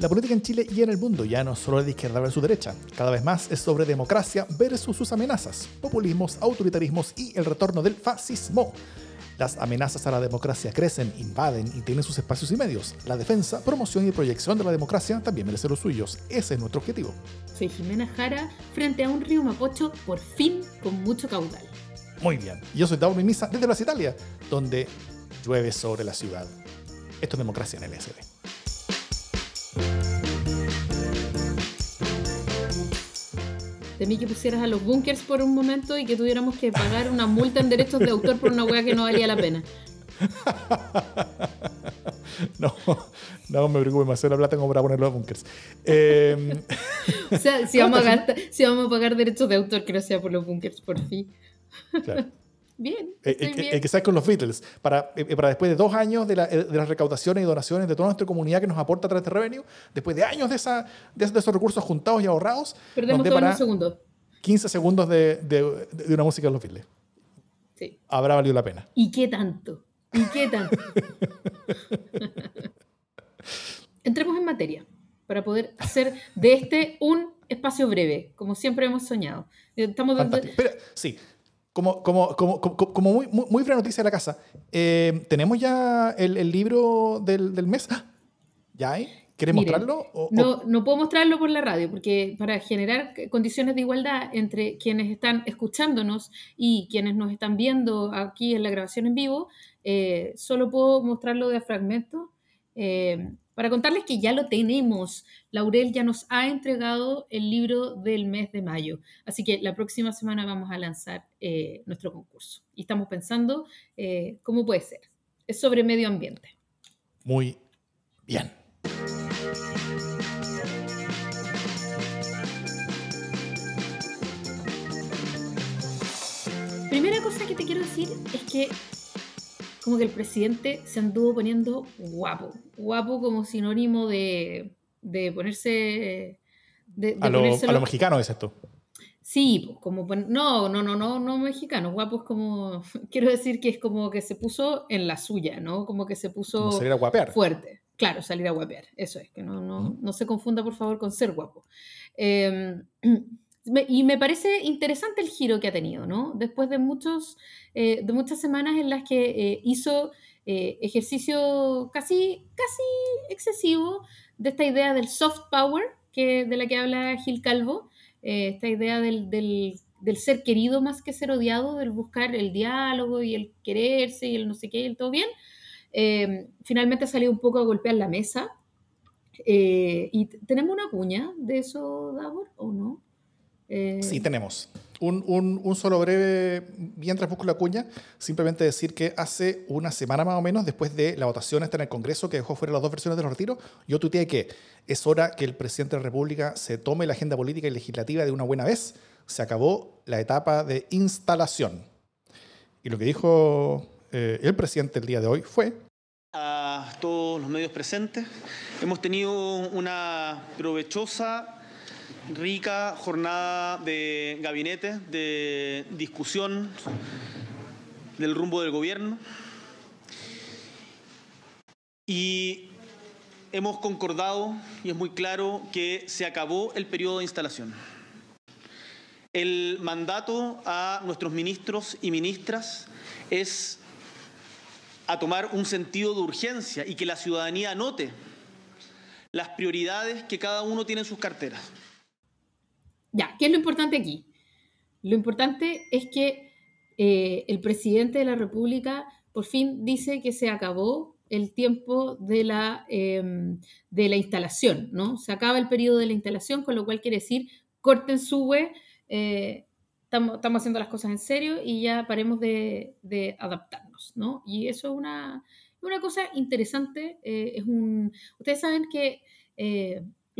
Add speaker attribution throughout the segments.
Speaker 1: La política en Chile y en el mundo ya no es solo de izquierda versus derecha, cada vez más es sobre democracia versus sus amenazas, populismos, autoritarismos y el retorno del fascismo. Las amenazas a la democracia crecen, invaden y tienen sus espacios y medios. La defensa, promoción y proyección de la democracia también merece los suyos. Ese es nuestro objetivo.
Speaker 2: Soy Jimena Jara, frente a un río Mapocho, por fin con mucho caudal.
Speaker 1: Muy bien. Yo soy Dauro Misa desde las Italia, donde llueve sobre la ciudad. Esto es democracia en el SD.
Speaker 2: Temí que pusieras a los bunkers por un momento y que tuviéramos que pagar una multa en derechos de autor por una hueá que no valía la pena.
Speaker 1: no, no me preocupe, más la plata como para poner los bunkers. Eh,
Speaker 2: o sea, si vamos, a si vamos a pagar derechos de autor, que no sea por los bunkers, por fin. Claro. Bien.
Speaker 1: Eh, eh, bien. Eh, que sabes con los Beatles, para, para después de dos años de, la, de, las recaudaciones y donaciones de toda nuestra comunidad que nos aporta a través de Revenue, después de años de, esa, de, esos recursos juntados y ahorrados,
Speaker 2: perdemos todo para un segundo.
Speaker 1: 15 segundos de, de, una música de los Beatles.
Speaker 2: Sí.
Speaker 1: Habrá valido la pena.
Speaker 2: ¿Y qué tanto? ¿Y qué tanto? Entremos en materia para poder hacer de este un espacio breve, como siempre hemos soñado. Estamos.
Speaker 1: Pero, sí, como, como, como, como, muy, muy, muy noticia de la casa, eh, ¿tenemos ya el, el libro del, del, mes? ¡Ah! ¿Ya hay? ¿Quieres mostrarlo?
Speaker 2: no, no puedo mostrarlo por la radio, porque para generar condiciones de igualdad entre quienes están escuchándonos y quienes nos están viendo aquí en la grabación en vivo, eh, solo puedo mostrarlo de fragmentos. Eh, para contarles que ya lo tenemos. Laurel ya nos ha entregado el libro del mes de mayo. Así que la próxima semana vamos a lanzar eh, nuestro concurso. Y estamos pensando eh, cómo puede ser. Es sobre medio ambiente.
Speaker 1: Muy bien.
Speaker 2: Primera cosa que te quiero decir es que como que el presidente se anduvo poniendo guapo, guapo como sinónimo de, de ponerse...
Speaker 1: De, a, lo, a lo mexicano es esto.
Speaker 2: Sí, pues como no, no, no, no, no mexicano, guapo es como, quiero decir que es como que se puso en la suya, ¿no? Como que se puso
Speaker 1: salir a guapear.
Speaker 2: fuerte. Claro, salir a guapear, eso es, que no, no, no se confunda por favor con ser guapo. Eh, y me parece interesante el giro que ha tenido, ¿no? Después de, muchos, eh, de muchas semanas en las que eh, hizo eh, ejercicio casi, casi excesivo de esta idea del soft power, que, de la que habla Gil Calvo, esta idea del, del, del, ser querido más que ser odiado, del buscar el diálogo y el quererse y el no sé qué y el todo bien. finalmente ha salido un poco a golpear la mesa. ¿Y tenemos una cuña de eso, Davor, o no?
Speaker 1: Eh, sí, tenemos. Un, un, un, solo breve, mientras busco la cuña, simplemente decir que hace una semana más o menos, después de la votación esta en el Congreso que dejó fuera las dos versiones de los retiros, yo tuiteé que es hora que el presidente de la República se tome la agenda política y legislativa de una buena vez. Se acabó la etapa de instalación. Y lo que dijo eh, el presidente el día de hoy fue...
Speaker 3: A todos los medios presentes, hemos tenido una provechosa rica jornada de gabinete, de discusión del rumbo del gobierno. Y hemos concordado, y es muy claro, que se acabó el periodo de instalación. El mandato a nuestros ministros y ministras es a tomar un sentido de urgencia y que la ciudadanía note las prioridades que cada uno tiene en sus carteras.
Speaker 2: Ya, ¿qué es lo importante aquí? Lo importante es que eh, el presidente de la República por fin dice que se acabó el tiempo de la, em, de la instalación, ¿no? Se acaba el periodo de la instalación, con lo cual quiere decir, corten su web, eh, estamos, haciendo las cosas en serio y ya paremos de, de adaptarnos, ¿no? Y eso es una, una cosa interesante. Eh, es un, ustedes saben que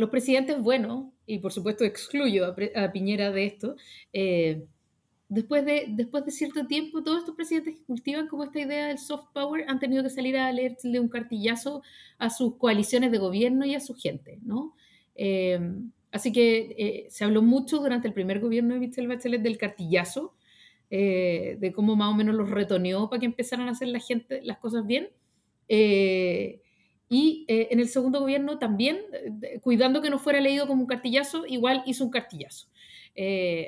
Speaker 2: los presidentes buenos, y por supuesto excluyo a, Piñera de esto, eh, después, de, después de cierto tiempo, todos estos presidentes que cultivan como esta idea del soft power han tenido que salir a leerle un cartillazo a sus coaliciones de gobierno y a su gente, ¿no? Eh, así que eh, se habló mucho durante el primer gobierno de Michelle Bachelet del cartillazo, de cómo más o menos los retoneó para que empezaran a hacer la gente las cosas bien. Y eh, en el segundo gobierno también, cuidando que no fuera leído como un cartillazo, igual hizo un cartillazo.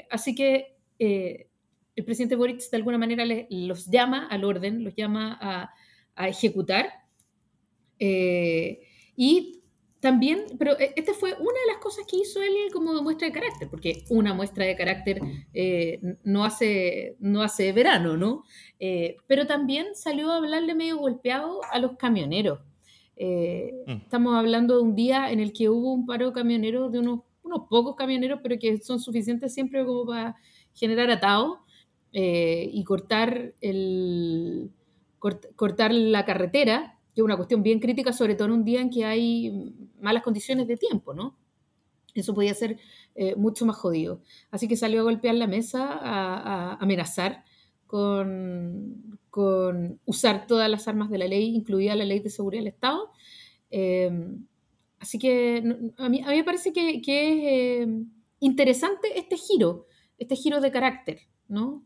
Speaker 2: así que el presidente Boric de alguna manera los llama al orden, los llama a, ejecutar. y también, pero eh, esta fue una de las cosas que hizo él como muestra de carácter, porque una muestra de carácter eh, no, hace, no hace verano, ¿no? Eh, pero también salió a hablarle medio golpeado a los camioneros. Mm. Estamos hablando de un día en el que hubo un paro de camioneros, de unos, unos pocos camioneros, pero que son suficientes siempre como para generar atado y cortar, el, cortar la carretera que es una cuestión bien crítica, sobre todo en un día en que hay malas condiciones de tiempo, ¿no? Eso podía ser eh, mucho más jodido. Así que salió a golpear la mesa, a, amenazar con, con, usar todas las armas de la ley, incluida la ley de seguridad del Estado. Em, así que a mí, a mí, me parece que, que es em, interesante este giro, este giro de carácter, ¿no?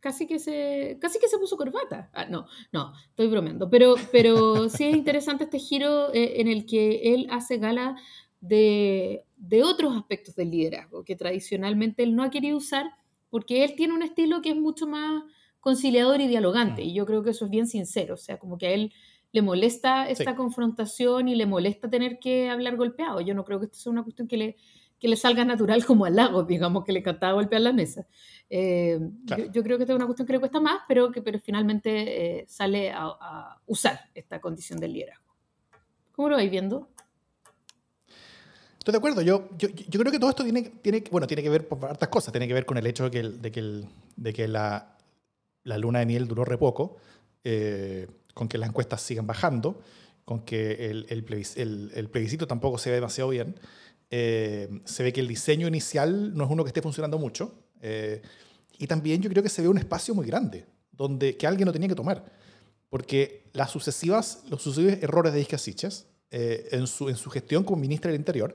Speaker 2: casi que se, casi que se puso corbata. Ah, no, no, estoy bromeando. Pero, pero sí es interesante este giro eh, en el que él hace gala de, de, otros aspectos del liderazgo que tradicionalmente él no ha querido usar porque él tiene un estilo que es mucho más conciliador y dialogante. Mm. Y yo creo que eso es bien sincero. O sea, como que a él le molesta esta confrontación y le molesta tener que hablar golpeado. Yo no creo que esto sea una cuestión que le, que le salga natural como al lago, digamos, que le cantaba golpear la mesa. Eh, yo, creo que esta es una cuestión que le cuesta más, pero que pero finalmente eh, sale a, usar esta condición del liderazgo. ¿Cómo lo vais viendo?
Speaker 1: Estoy de acuerdo. Yo, yo, yo, creo que todo esto tiene, tiene, bueno, tiene que ver por hartas cosas. Tiene que ver con el hecho de que, de que, de que la, la, luna de miel duró re poco, eh, con que las encuestas sigan bajando, con que el, el, plebiscito tampoco se ve demasiado bien. se ve que el diseño inicial no es uno que esté funcionando mucho. Eh, y también yo creo que se ve un espacio muy grande, donde que alguien lo tenía que tomar. Porque las sucesivas, los sucesivos errores de Isca Siches eh, en, su, en su gestión como ministra del Interior,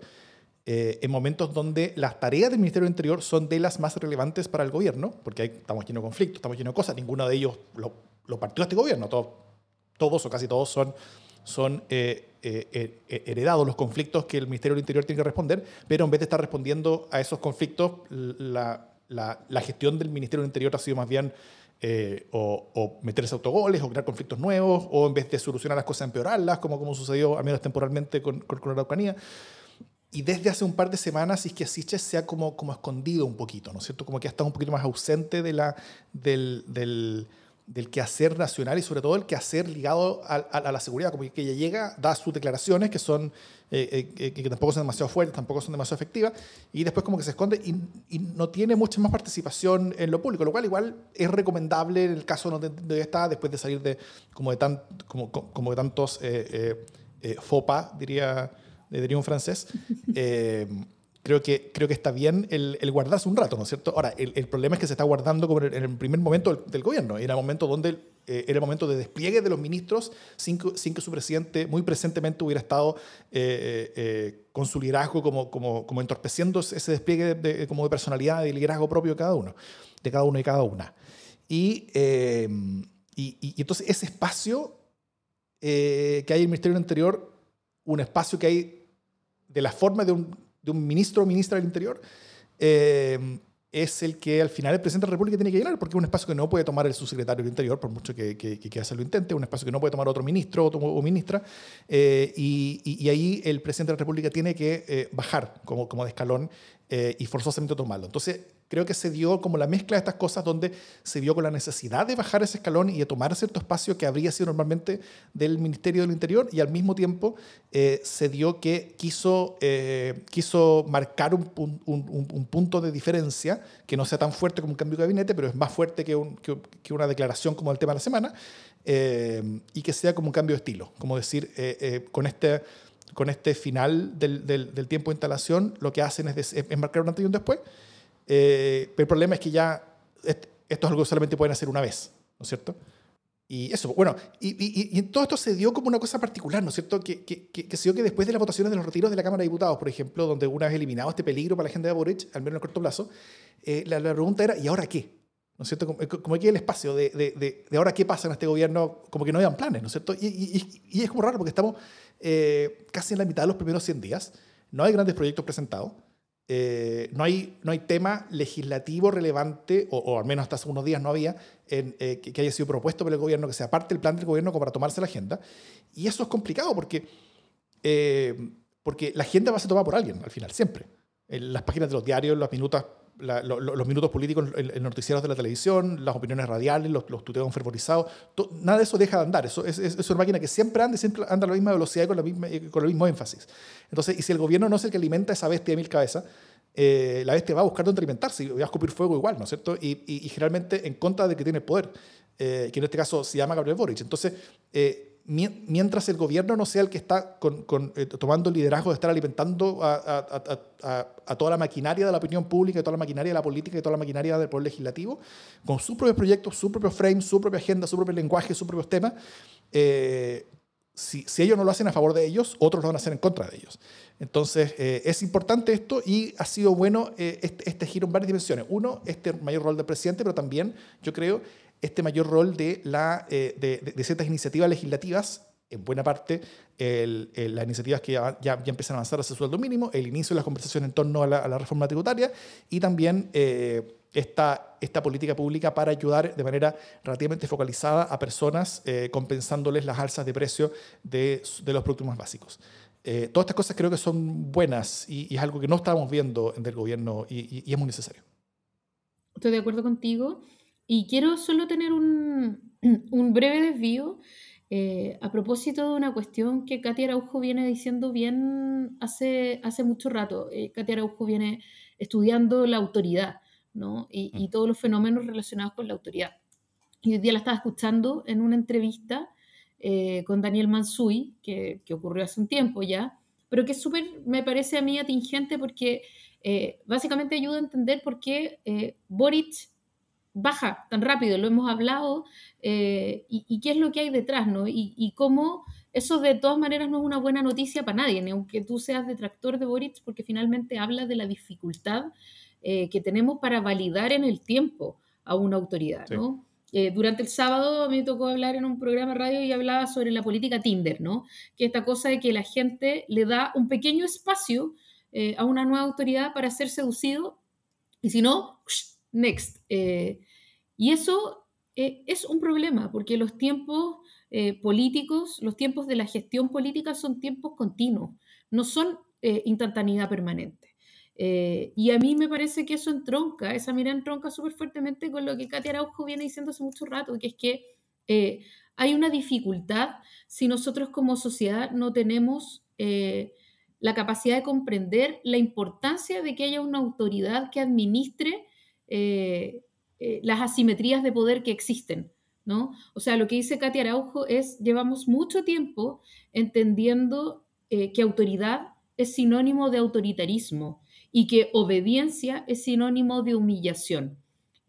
Speaker 1: eh, en momentos donde las tareas del Ministerio del Interior son de las más relevantes para el gobierno, porque estamos llenos de conflictos, estamos llenos de cosas, ninguno de ellos lo, lo partió este gobierno, todos, todos o casi todos son, son heredados los conflictos que el Ministerio del Interior tiene que responder, pero en vez de estar respondiendo a esos conflictos, la, la, gestión del Ministerio del Interior ha sido más bien eh, o, meterse autogoles o crear conflictos nuevos, o en vez de solucionar las cosas, empeorarlas, como, como sucedió al menos temporalmente con, con, la Araucanía. Y desde hace un par de semanas Siches se ha como, como escondido un poquito, ¿no es cierto? Como que ha estado un poquito más ausente de la, del, del del quehacer nacional y sobre todo el quehacer ligado a, a, la seguridad, como que ella llega, da sus declaraciones que son eh, eh, que tampoco son demasiado fuertes, tampoco son demasiado efectivas, y después como que se esconde y, y, no tiene mucha más participación en lo público, lo cual igual es recomendable en el caso donde, está, después de salir de como de, tan, como, como de tantos eh, FOPA, diría, diría un francés. creo que, creo que está bien el, el, guardarse un rato, ¿no es cierto? Ahora, el, problema es que se está guardando como en el, primer momento del, gobierno, en el momento donde eh, era el momento de despliegue de los ministros sin que, sin que su presidente muy presentemente hubiera estado eh, eh, con su liderazgo como, como, como entorpeciendo ese despliegue de, como de personalidad y liderazgo propio de cada uno, de cada uno y cada una. Y, y, y, entonces ese espacio que hay en el Ministerio del Interior, un espacio que hay de la forma de un de un ministro o ministra del Interior, eh, es el que al final el presidente de la República tiene que llenar, porque es un espacio que no puede tomar el subsecretario del Interior, por mucho que, que, que se lo intente, un espacio que no puede tomar otro ministro o, ministra, eh, y, y, ahí el presidente de la República tiene que eh, bajar como, como de escalón y forzosamente tomarlo. Entonces, creo que se dio como la mezcla de estas cosas donde se vio con la necesidad de bajar ese escalón y de tomar cierto espacio que habría sido normalmente del Ministerio del Interior y al mismo tiempo eh, se dio que quiso, eh, quiso marcar un, un, un, punto de diferencia que no sea tan fuerte como un cambio de gabinete, pero es más fuerte que, que, una declaración como el tema de la semana eh, y que sea como un cambio de estilo, como decir, con este con este final del, del, del, tiempo de instalación, lo que hacen es, es marcar un antes y un después, eh, pero el problema es que ya esto es algo que solamente pueden hacer una vez, ¿no es cierto? Y eso, bueno, y, y, todo esto se dio como una cosa particular, ¿no es cierto? Que, que, que, se dio que después de las votaciones de los retiros de la Cámara de Diputados, por ejemplo, donde una vez eliminado este peligro para la gente de Boric, al menos en el corto plazo, eh, la, la, pregunta era, ¿y ahora qué? ¿No es cierto? Como, que el espacio de, de, de, ahora qué pasa en este gobierno, como que no habían planes, ¿no es cierto? Y, y, y es como raro porque estamos eh, casi en la mitad de los primeros 100 días, no hay grandes proyectos presentados, eh, no, hay, no hay tema legislativo relevante, o, al menos hasta hace unos días no había, en, eh, que, haya sido propuesto por el gobierno, que sea parte del plan del gobierno como para tomarse la agenda. Y eso es complicado porque, eh, porque la agenda va a ser tomada por alguien al final, siempre. En las páginas de los diarios, las minutas los minutos políticos en, noticieros de la televisión, las opiniones radiales, los, los tuteos fervorizados, nada de eso deja de andar. Eso es, es, una máquina que siempre anda y siempre anda a la misma velocidad y con, la misma, con el mismo énfasis. Entonces, y si el gobierno no es el que alimenta esa bestia de mil cabezas, eh, la bestia va a buscar dónde alimentarse y va a escupir fuego igual, ¿no es cierto? Y, y, generalmente en contra de que tiene poder, eh, que en este caso se llama Gabriel Boric. Entonces, eh, mientras el gobierno no sea el que está eh, tomando el liderazgo de estar alimentando a, toda la maquinaria de la opinión pública, toda la maquinaria de la política y toda la maquinaria del poder legislativo, con sus propios proyectos, su propio frame, su propia agenda, su propio lenguaje, sus propios temas, eh, si, ellos no lo hacen a favor de ellos, otros lo van a hacer en contra de ellos. Entonces, eh, es importante esto y ha sido bueno este, este, giro en varias dimensiones. Uno, este mayor rol del presidente, pero también, yo creo, este mayor rol de, la, eh, de, ciertas iniciativas legislativas, en buena parte las iniciativas que ya, ya, empiezan a avanzar hacia el sueldo mínimo, el inicio de las conversaciones en torno a la, reforma tributaria y también eh, esta, esta política pública para ayudar de manera relativamente focalizada a personas eh, compensándoles las alzas de precio de, de los productos más básicos. todas estas cosas creo que son buenas y, es algo que no estábamos viendo en el gobierno y, y es muy necesario.
Speaker 2: Estoy de acuerdo contigo. Y quiero solo tener un, breve desvío eh, a propósito de una cuestión que Katia Araujo viene diciendo bien hace, hace mucho rato. Eh, Katia Araujo viene estudiando la autoridad ¿no? y, y, mm. todos los fenómenos relacionados con la autoridad. Y hoy día la estaba escuchando en una entrevista eh, con Daniel Mansui, que, que, ocurrió hace un tiempo ya, pero que súper me parece a mí atingente porque básicamente ayuda a entender por qué Boric baja tan rápido, lo hemos hablado, eh, y, qué es lo que hay detrás, ¿no? Y, cómo eso de todas maneras no es una buena noticia para nadie, ni aunque tú seas detractor de Boric, porque finalmente habla de la dificultad eh, que tenemos para validar en el tiempo a una autoridad, ¿no? Eh, durante el sábado a mí me tocó hablar en un programa de radio y hablaba sobre la política Tinder, ¿no? Que esta cosa de que la gente le da un pequeño espacio a una nueva autoridad para ser seducido y si no, next. Eh, y eso eh, es un problema, porque los tiempos eh, políticos, los tiempos de la gestión política son tiempos continuos, no son instantaneidad permanente. y a mí me parece que eso entronca, esa mira entronca súper fuertemente con lo que Katia Araujo viene diciendo hace mucho rato, que es que hay una dificultad si nosotros como sociedad no tenemos la capacidad de comprender la importancia de que haya una autoridad que administre eh, eh, las asimetrías de poder que existen. ¿no? O sea, lo que dice Katia Araujo es, llevamos mucho tiempo entendiendo eh, que autoridad es sinónimo de autoritarismo y que obediencia es sinónimo de humillación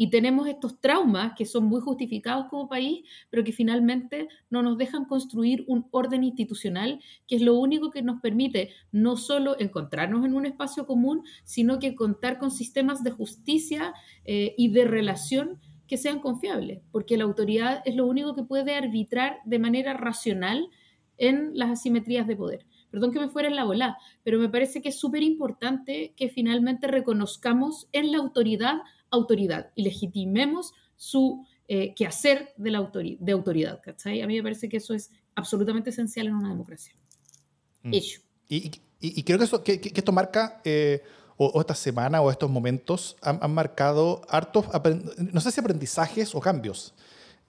Speaker 2: y tenemos estos traumas que son muy justificados como país, pero que finalmente no nos dejan construir un orden institucional que es lo único que nos permite no solo encontrarnos en un espacio común, sino que contar con sistemas de justicia eh, y de relación que sean confiables, porque la autoridad es lo único que puede arbitrar de manera racional en las asimetrías de poder. Perdón que me fuera en la bola, pero me parece que es súper importante que finalmente reconozcamos en la autoridad autoridad y legitimemos su eh, quehacer de, la de autoridad. ¿cachai? A mí me parece que eso es absolutamente esencial en una democracia.
Speaker 1: Mm. Y, creo que, eso, que, esto marca, eh, o, esta semana o estos momentos, han, marcado hartos, no sé si aprendizajes o cambios.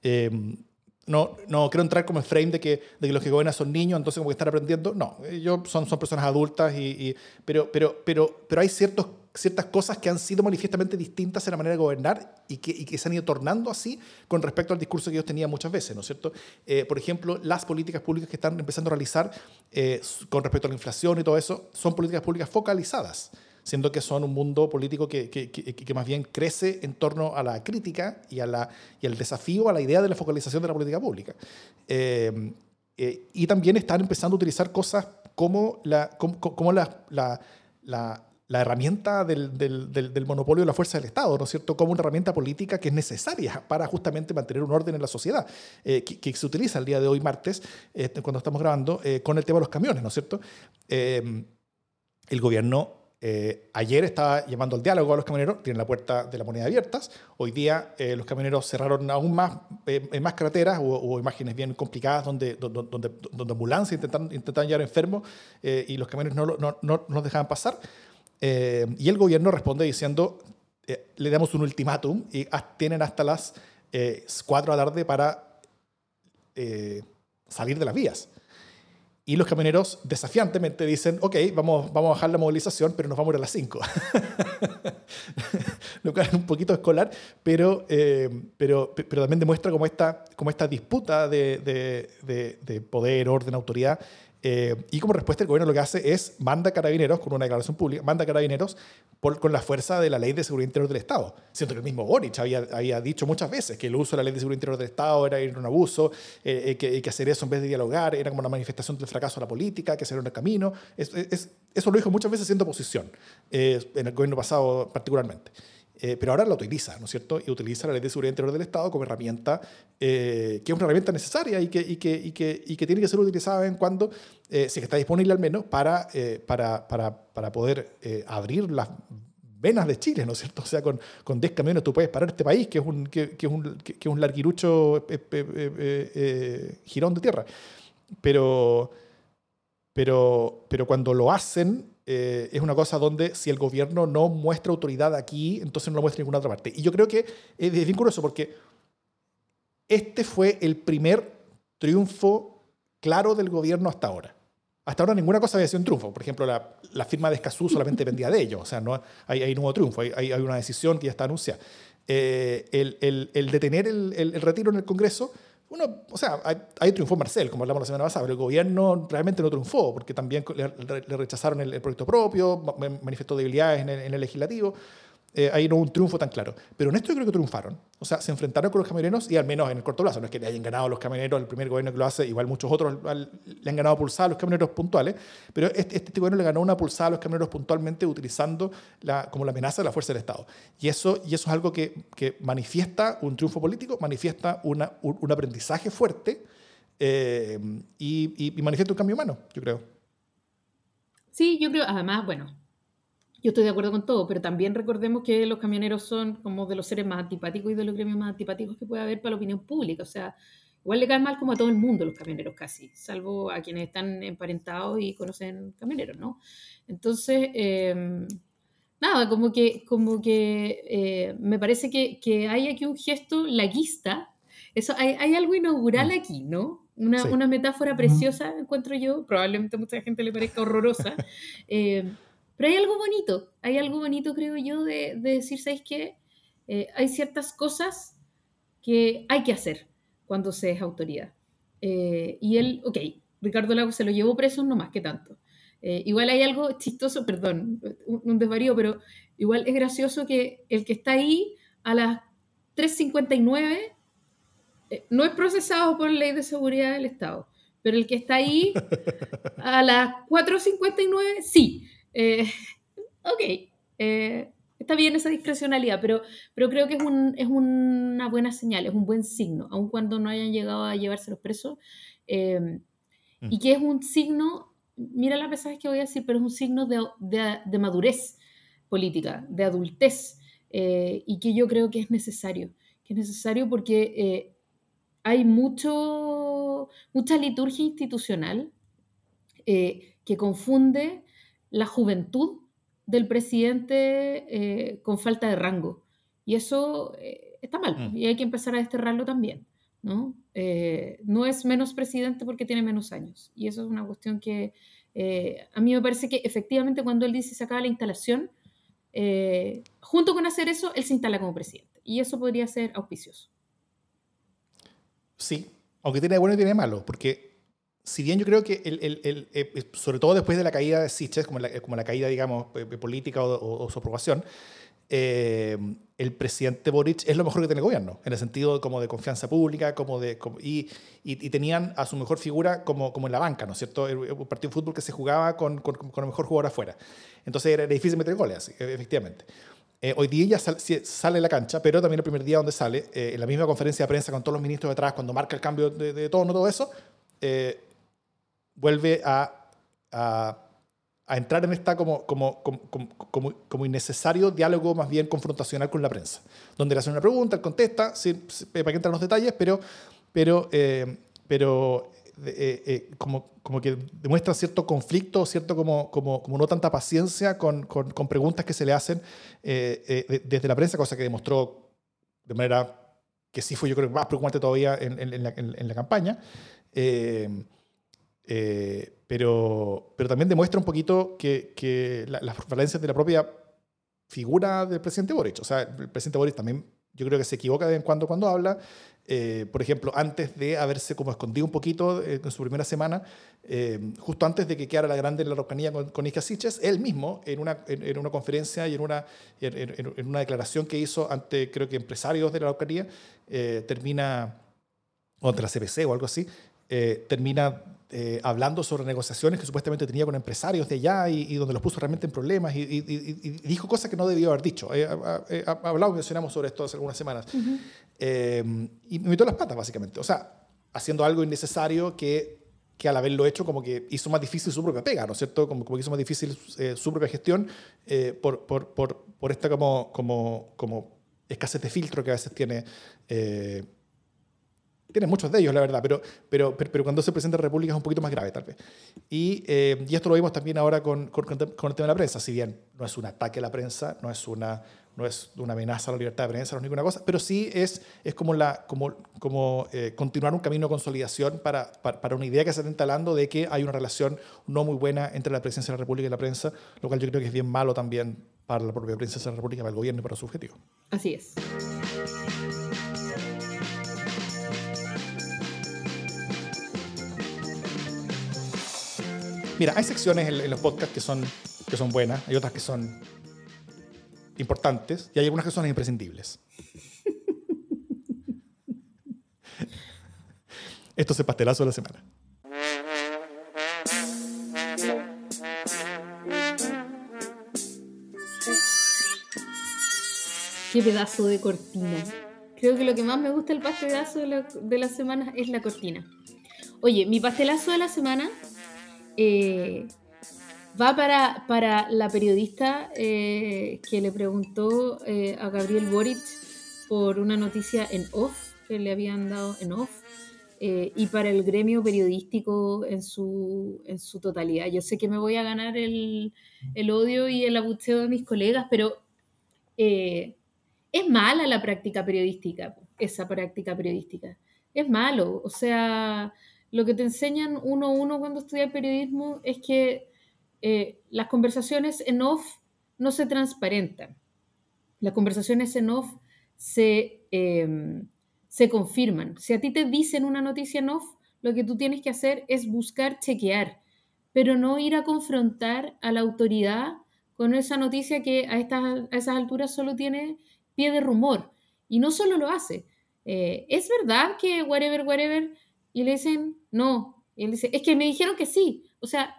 Speaker 1: Em, no, no quiero entrar como el frame de que, de que los que gobiernan son niños, entonces como que están aprendiendo. No, ellos son, son personas adultas, y, pero, pero, pero, pero hay ciertos ciertas cosas que han sido manifiestamente distintas en la manera de gobernar y que, que se han ido tornando así con respecto al discurso que ellos tenían muchas veces, ¿no es cierto? Eh, por ejemplo, las políticas públicas que están empezando a realizar eh, con respecto a la inflación y todo eso son políticas públicas focalizadas, siendo que son un mundo político que, que, que, más bien crece en torno a la crítica y, a la, y al desafío a la idea de la focalización de la política pública. Eh, y también están empezando a utilizar cosas como la, como, como la herramienta del, del, monopolio de la fuerza del Estado, ¿no es cierto?, como una herramienta política que es necesaria para justamente mantener un orden en la sociedad, eh, que, se utiliza el día de hoy, martes, este, cuando estamos grabando, eh, con el tema de los camiones, ¿no es cierto? Eh, el gobierno ayer estaba llamando al diálogo a los camioneros, tienen la puerta de la moneda abiertas. Hoy día los camioneros cerraron aún más, en más crateras, hubo, imágenes bien complicadas donde, donde, donde, ambulancias intentaban, intentaban llevar enfermos y los camioneros no, no, no, no los dejaban pasar. Eh, y el gobierno responde diciendo, eh, le damos un ultimátum y tienen hasta las 4 eh, de la tarde para salir de las vías. Y los camioneros desafiantemente dicen, ok, vamos, vamos a bajar la movilización, pero nos vamos a ir a las 5. Lo cual es un poquito escolar, pero, pero, pero también demuestra cómo esta, como esta disputa de, de, de, poder, orden, autoridad eh, y como respuesta el gobierno lo que hace es manda carabineros, con una declaración pública, manda carabineros con la fuerza de la ley de seguridad interior del Estado. Siento que el mismo Boric había, había dicho muchas veces que el uso de la ley de seguridad interior del Estado era ir un abuso, eh, eh, que, que, hacer eso en vez de dialogar era como una manifestación del fracaso de la política, que era el camino. eso lo dijo muchas veces siendo oposición, en el gobierno pasado particularmente. Eh, pero ahora la utiliza, ¿no es cierto? Y utiliza la ley de seguridad interior del Estado como herramienta, eh, que es una herramienta necesaria y que, y que, y que, y que tiene que ser utilizada en cuando, eh, si está disponible al menos, para, para, para, para, poder abrir las venas de Chile, ¿no es cierto? O sea, con, con 10 camiones tú puedes parar este país, que es un, que, que es un, que, es un larguirucho girón de tierra. Pero, pero, pero cuando lo hacen, eh, es una cosa donde si el gobierno no muestra autoridad aquí, entonces no lo muestra en ninguna otra parte. Y yo creo que es bien curioso porque este fue el primer triunfo claro del gobierno hasta ahora. Hasta ahora ninguna cosa había sido un triunfo. Por ejemplo, la, la firma de Escazú solamente dependía de ellos. O sea, no hay, hay nuevo triunfo, hay, hay, una decisión que ya está anunciada. Eh, el, el, el, detener el, el, retiro en el Congreso uno, o sea, ahí triunfó Marcel, como hablamos la semana pasada, pero el gobierno realmente no triunfó, porque también le, rechazaron el, proyecto propio, manifestó debilidades en en el legislativo eh, ahí no hubo un triunfo tan claro. Pero en esto yo creo que triunfaron. O sea, se enfrentaron con los camioneros y al menos en el corto plazo, no es que le hayan ganado los camioneros, el primer gobierno que lo hace, igual muchos otros le han ganado pulsada a los camioneros puntuales, pero este, este gobierno le ganó una pulsada a los camioneros puntualmente utilizando la, como la amenaza de la fuerza del Estado. Y eso, y eso es algo que, que manifiesta un triunfo político, manifiesta una, un, aprendizaje fuerte eh, y, y manifiesta un cambio humano, yo creo.
Speaker 2: Sí, yo creo, además, bueno, yo estoy de acuerdo con todo, pero también recordemos que los camioneros son como de los seres más antipáticos y de los gremios más antipáticos que puede haber para la opinión pública. O sea, igual le caen mal como a todo el mundo los camioneros casi, salvo a quienes están emparentados y conocen camioneros, ¿no? Entonces, em, nada, como que, como que eh, me parece que, que, hay aquí un gesto laguista. Eso, hay, hay algo inaugural mm. aquí, ¿no? Una, una metáfora preciosa, encuentro yo, probablemente a mucha gente le parezca horrorosa, eh, pero hay algo bonito, hay algo bonito, creo yo, de, decir, ¿sabéis qué? Eh, hay ciertas cosas que hay que hacer cuando se es autoridad. Eh, y él, ok, Ricardo Lago se lo llevó preso, no más que tanto. Eh, igual hay algo chistoso, perdón, un, desvarío, pero igual es gracioso que el que está ahí a las 3.59 no es procesado por ley de seguridad del Estado, pero el que está ahí a las 4.59 sí. Eh, ok, eh, está bien esa discrecionalidad, pero, pero creo que es, un, es una buena señal, es un buen signo, aun cuando no hayan llegado a llevarse los presos. Eh, mm. Y que es un signo, mira la pesadas que voy a decir, pero es un signo de, de, madurez política, de adultez, y que yo creo que es necesario, que es necesario porque hay mucho, mucha liturgia institucional que confunde la juventud del presidente eh, con falta de rango. Y eso eh, está mal, mm. y hay que empezar a desterrarlo también. ¿no? Eh, no es menos presidente porque tiene menos años. Y eso es una cuestión que a mí me parece que efectivamente cuando él dice se acaba la instalación, junto con hacer eso, él se instala como presidente. Y eso podría ser auspicioso.
Speaker 1: Sí, aunque tiene bueno y tiene malo, porque si bien yo creo que, el, el, el, eh, sobre todo después de la caída de Siches, como la, como la caída, digamos, política o, su aprobación, eh, el presidente Boric es lo mejor que tiene el gobierno, en el sentido como de confianza pública, como de, y, y, tenían a su mejor figura como, como en la banca, ¿no es cierto? Un partido de fútbol que se jugaba con, con, con el mejor jugador afuera. Entonces era, difícil meter goles, efectivamente. Eh, hoy día ya sale a la cancha, pero también el primer día donde sale, eh, en la misma conferencia de prensa con todos los ministros detrás, cuando marca el cambio de, de tono, todo eso, vuelve a, a a entrar en esta como, como, como, como, innecesario diálogo más bien confrontacional con la prensa, donde le hacen una pregunta, él contesta, para que entren los detalles, pero, pero, eh, pero eh, eh, como, como que demuestra cierto conflicto, cierto como, como, como no tanta paciencia con, con, con preguntas que se le hacen desde la prensa, cosa que demostró de manera que sí fue yo creo más preocupante todavía en, en, la, en la, campaña. Eh, pero, pero también demuestra un poquito que, que las falencias de la propia figura del presidente Boric. O sea, el presidente Boric también yo creo que se equivoca de vez en cuando cuando habla. Eh, por ejemplo, antes de haberse como escondido un poquito eh, en su primera semana, justo antes de que quedara la grande en la Araucanía con, con Ica Siches, él mismo en una, en, una conferencia y en una, en, una declaración que hizo ante, creo que empresarios de la Araucanía, termina, o ante la CPC o algo así, termina eh, hablando sobre negociaciones que supuestamente tenía con empresarios de allá y, donde los puso realmente en problemas y, dijo cosas que no debió haber dicho. Hablado y mencionamos sobre esto hace algunas semanas. Eh, y me metió las patas, básicamente. O sea, haciendo algo innecesario que, que al haberlo hecho como que hizo más difícil su propia pega, ¿no es cierto? Como, como que hizo más difícil eh, su propia gestión por, por, por, por, esta como, como, como escasez de filtro que a veces tiene tiene muchos de ellos, la verdad, pero, pero, pero, cuando se presenta República es un poquito más grave, tal vez. Y, eh, y esto lo vimos también ahora con, con, con, el tema de la prensa, si bien no es un ataque a la prensa, no es una, no es una amenaza a la libertad de prensa, no es ninguna cosa, pero sí es, es como, la, como, como eh, continuar un camino de consolidación para, para, para, una idea que se está instalando de que hay una relación no muy buena entre la presidencia de la República y la prensa, lo cual yo creo que es bien malo también para la propia presidencia de la República, para el gobierno y para su objetivo.
Speaker 2: Así es.
Speaker 1: Mira, hay secciones en, los podcasts que son, que son buenas, hay otras que son importantes y hay algunas que son imprescindibles. Esto es el pastelazo de la semana.
Speaker 2: Qué pedazo de cortina. Creo que lo que más me gusta del pastelazo de la, de la semana es la cortina. Oye, mi pastelazo de la semana eh, va para, para, la periodista eh, que le preguntó eh, a Gabriel Boric por una noticia en off, que le habían dado en off, y para el gremio periodístico en su, en su totalidad. Yo sé que me voy a ganar el, el odio y el abucheo de mis colegas, pero es mala la práctica periodística, esa práctica periodística. Es malo, o sea, lo que te enseñan uno a uno cuando estudias periodismo es que eh, las conversaciones en off no se transparentan. Las conversaciones en off se, em, se confirman. Si a ti te dicen una noticia en off, lo que tú tienes que hacer es buscar chequear, pero no ir a confrontar a la autoridad con esa noticia que a, estas, a esas alturas solo tiene pie de rumor. Y no solo lo hace. Eh, es verdad que whatever, whatever y le dicen, no. Y él dice, es que me dijeron que sí. O sea,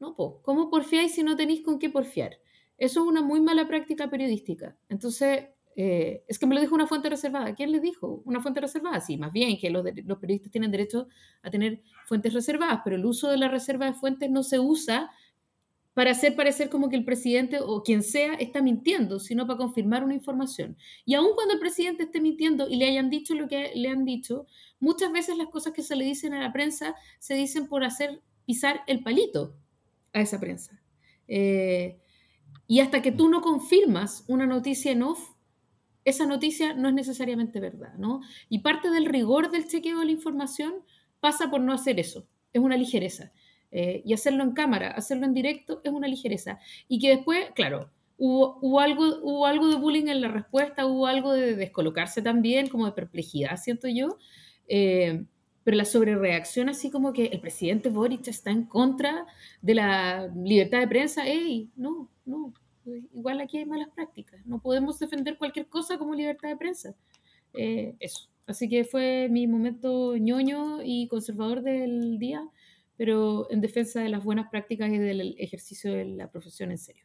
Speaker 2: no, po, ¿cómo porfiáis si no tenéis con qué porfiar? Eso es una muy mala práctica periodística. Entonces, eh, es que me lo dijo una fuente reservada. ¿Quién le dijo? Una fuente reservada. Sí, más bien que los, los periodistas tienen derecho a tener fuentes reservadas, pero el uso de la reserva de fuentes no se usa para hacer parecer como que el presidente o quien sea está mintiendo, sino para confirmar una información. Y aun cuando el presidente esté mintiendo y le hayan dicho lo que le han dicho, muchas veces las cosas que se le dicen a la prensa se dicen por hacer pisar el palito a esa prensa. Eh, y hasta que tú no confirmas una noticia en off, esa noticia no es necesariamente verdad, ¿no? Y parte del rigor del chequeo de la información pasa por no hacer eso. Es una ligereza. Eh, y hacerlo en cámara, hacerlo en directo es una ligereza. Y que después, claro, hubo, algo, hubo algo de bullying en la respuesta, hubo algo de descolocarse también, como de perplejidad, siento yo. Eh, pero la sobrereacción así como que el presidente Boric está en contra de la libertad de prensa, ¡ey! No, no, igual aquí hay malas prácticas. No podemos defender cualquier cosa como libertad de prensa. Eh, eso. Así que fue mi momento ñoño y conservador del día, pero en defensa de las buenas prácticas y del ejercicio de la profesión en serio.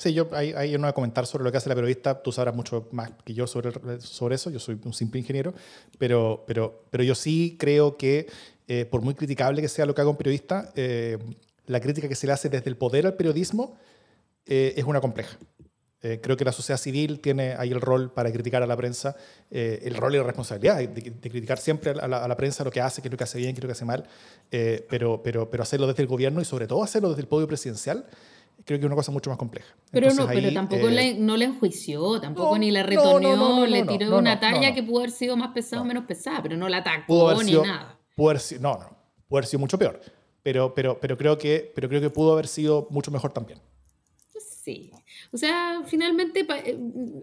Speaker 1: Sí, yo ahí, ahí no voy a comentar sobre lo que hace la periodista, tú sabrás mucho más que yo sobre, sobre eso, yo soy un simple ingeniero, pero, pero, pero yo sí creo que, eh, por muy criticable que sea lo que haga un periodista, eh, la crítica que se le hace desde el poder al periodismo eh, es una compleja. Creo que la sociedad civil tiene ahí el rol para criticar a la prensa, el rol y la responsabilidad de, de criticar siempre a la, a la, prensa lo que hace, qué es lo que hace bien, qué es lo que hace mal, pero, pero, pero hacerlo desde el gobierno y sobre todo hacerlo desde el podio presidencial creo que es una cosa mucho más compleja.
Speaker 2: Pero, Entonces, no, ahí, pero tampoco eh, le, no le enjuició, tampoco no, ni la retoneó, no, le tiró una talla que pudo haber sido más pesada o menos pesada, pero no la atacó ni
Speaker 1: sido,
Speaker 2: nada.
Speaker 1: Pudo haber sido, no, no, pudo haber sido mucho peor. Pero, pero, pero, creo que, pero creo que pudo haber sido mucho mejor también.
Speaker 2: Sí. O sea, finalmente eh,